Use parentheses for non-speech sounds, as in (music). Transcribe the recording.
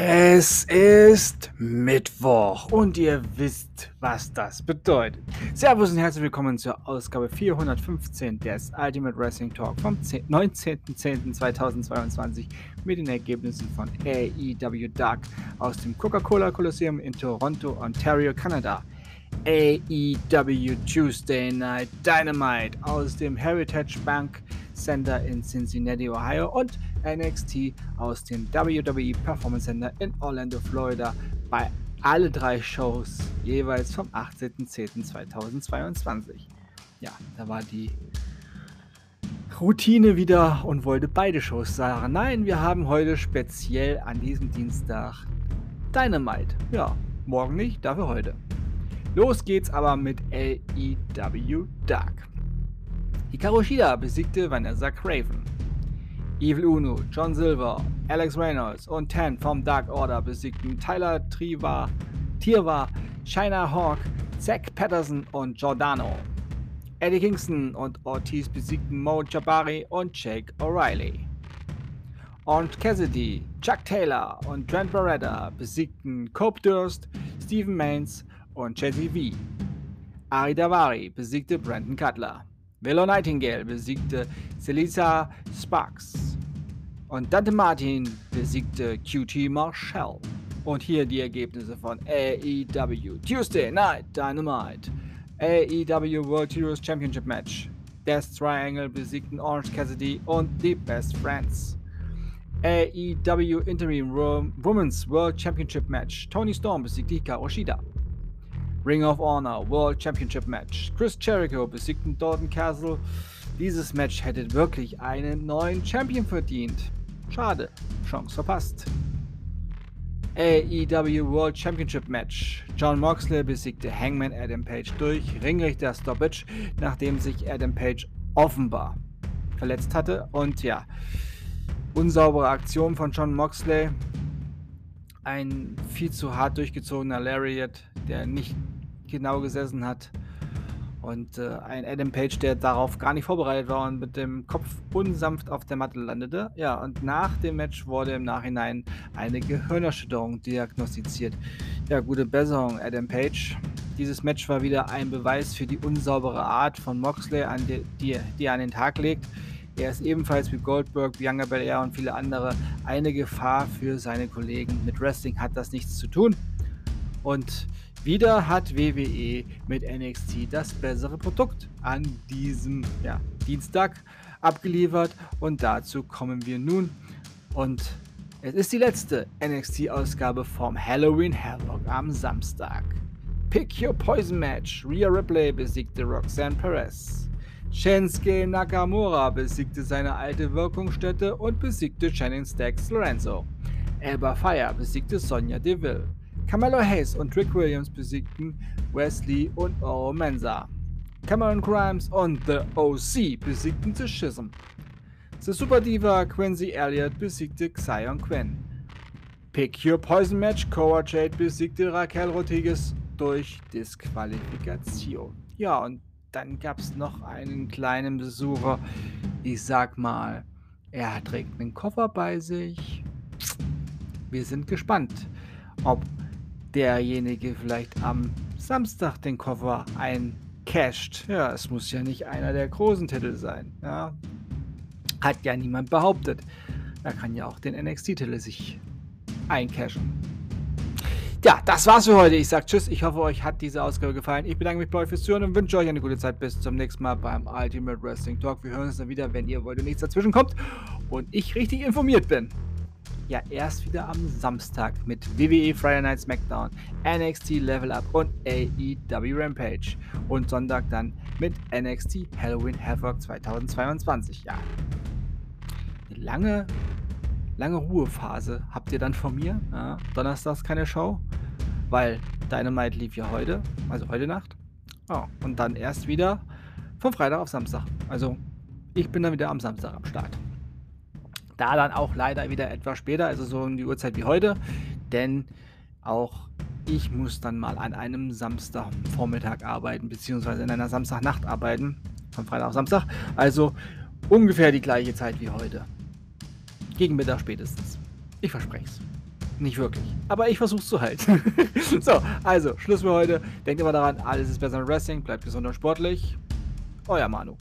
Es ist Mittwoch und ihr wisst, was das bedeutet. Servus und herzlich willkommen zur Ausgabe 415 des Ultimate Wrestling Talk vom 19.10.2022 mit den Ergebnissen von AEW Dark aus dem Coca-Cola Kolosseum in Toronto, Ontario, Kanada. AEW Tuesday Night Dynamite aus dem Heritage Bank Center in Cincinnati, Ohio und NXT aus dem WWE Performance Center in Orlando, Florida bei alle drei Shows jeweils vom 18.10.2022. Ja, da war die Routine wieder und wollte beide Shows sagen. Nein, wir haben heute speziell an diesem Dienstag Dynamite. Ja, morgen nicht, dafür heute. Los geht's aber mit AEW Dark. Hikaru Shida besiegte Vanessa Craven. Evil Uno, John Silver, Alex Reynolds und Ten vom Dark Order besiegten Tyler Triva, Tirva, China Hawk, Zack Patterson und Giordano. Eddie Kingston und Ortiz besiegten Mo Jabari und Jake O'Reilly. Und Cassidy, Chuck Taylor und Trent Barretta besiegten Cope Durst, Stephen Maines und Jesse V. Ari Davari besiegte Brandon Cutler. Willow Nightingale besiegte Celisa Sparks. Und Dante Martin besiegte QT Marshall. Und hier die Ergebnisse von AEW Tuesday Night Dynamite. AEW World Heroes Championship Match. Death Triangle besiegten Orange Cassidy und The Best Friends. AEW Interim Women's World Championship Match. Tony Storm besiegte Hikaru Shida. Ring of Honor World Championship Match. Chris Jericho besiegten Dalton Castle. Dieses Match hätte wirklich einen neuen Champion verdient. Schade, Chance verpasst. AEW World Championship Match. John Moxley besiegte Hangman Adam Page durch Ringrichter Stoppage, nachdem sich Adam Page offenbar verletzt hatte. Und ja, unsaubere Aktion von John Moxley. Ein viel zu hart durchgezogener Lariat, der nicht genau gesessen hat. Und äh, ein Adam Page, der darauf gar nicht vorbereitet war und mit dem Kopf unsanft auf der Matte landete. Ja, und nach dem Match wurde im Nachhinein eine Gehirnerschütterung diagnostiziert. Ja, gute Besserung, Adam Page. Dieses Match war wieder ein Beweis für die unsaubere Art von Moxley, an die, die, die er an den Tag legt. Er ist ebenfalls wie Goldberg, Bianca Belair und viele andere eine Gefahr für seine Kollegen. Mit Wrestling hat das nichts zu tun. Und wieder hat WWE mit NXT das bessere Produkt an diesem ja, Dienstag abgeliefert und dazu kommen wir nun. Und es ist die letzte NXT-Ausgabe vom Halloween Havoc am Samstag. Pick Your Poison Match. Rhea Ripley besiegte Roxanne Perez. Shinsuke Nakamura besiegte seine alte Wirkungsstätte und besiegte Shannon Stacks Lorenzo. Elba Fire besiegte Sonja Deville. Carmelo Hayes und Rick Williams besiegten Wesley und Oro Mensa. Cameron Grimes und The OC besiegten The Schism. The Super Diva Quincy Elliott besiegte Xion Quinn. Pick Your Poison Match Cora Jade besiegte Raquel Rodriguez durch Disqualifikation. Ja, und dann gab es noch einen kleinen Besucher. Ich sag mal, er trägt einen Koffer bei sich. Wir sind gespannt, ob derjenige vielleicht am Samstag den Koffer eincasht. Ja, es muss ja nicht einer der großen Titel sein. Ja. Hat ja niemand behauptet. Er kann ja auch den NXT-Titel sich eincashen. Ja, das war's für heute. Ich sag Tschüss. Ich hoffe, euch hat diese Ausgabe gefallen. Ich bedanke mich bei euch fürs Zuhören und wünsche euch eine gute Zeit. Bis zum nächsten Mal beim Ultimate Wrestling Talk. Wir hören uns dann wieder, wenn ihr wollt und nichts dazwischen kommt und ich richtig informiert bin ja erst wieder am Samstag mit WWE Friday Night SmackDown, NXT Level Up und AEW Rampage. Und Sonntag dann mit NXT Halloween Havoc 2022. Ja, eine lange, lange Ruhephase habt ihr dann von mir. Ja, Donnerstags keine Show, weil Dynamite lief ja heute, also heute Nacht. Oh, und dann erst wieder von Freitag auf Samstag. Also ich bin dann wieder am Samstag am Start. Da dann auch leider wieder etwas später, also so um die Uhrzeit wie heute, denn auch ich muss dann mal an einem Samstagvormittag arbeiten, beziehungsweise in einer Samstagnacht arbeiten, von Freitag auf Samstag. Also ungefähr die gleiche Zeit wie heute. Gegen Mittag spätestens. Ich verspreche es. Nicht wirklich. Aber ich versuch's zu halten. (laughs) so, also, Schluss für heute. Denkt immer daran, alles ist besser im Wrestling. Bleibt gesund und sportlich. Euer Manu.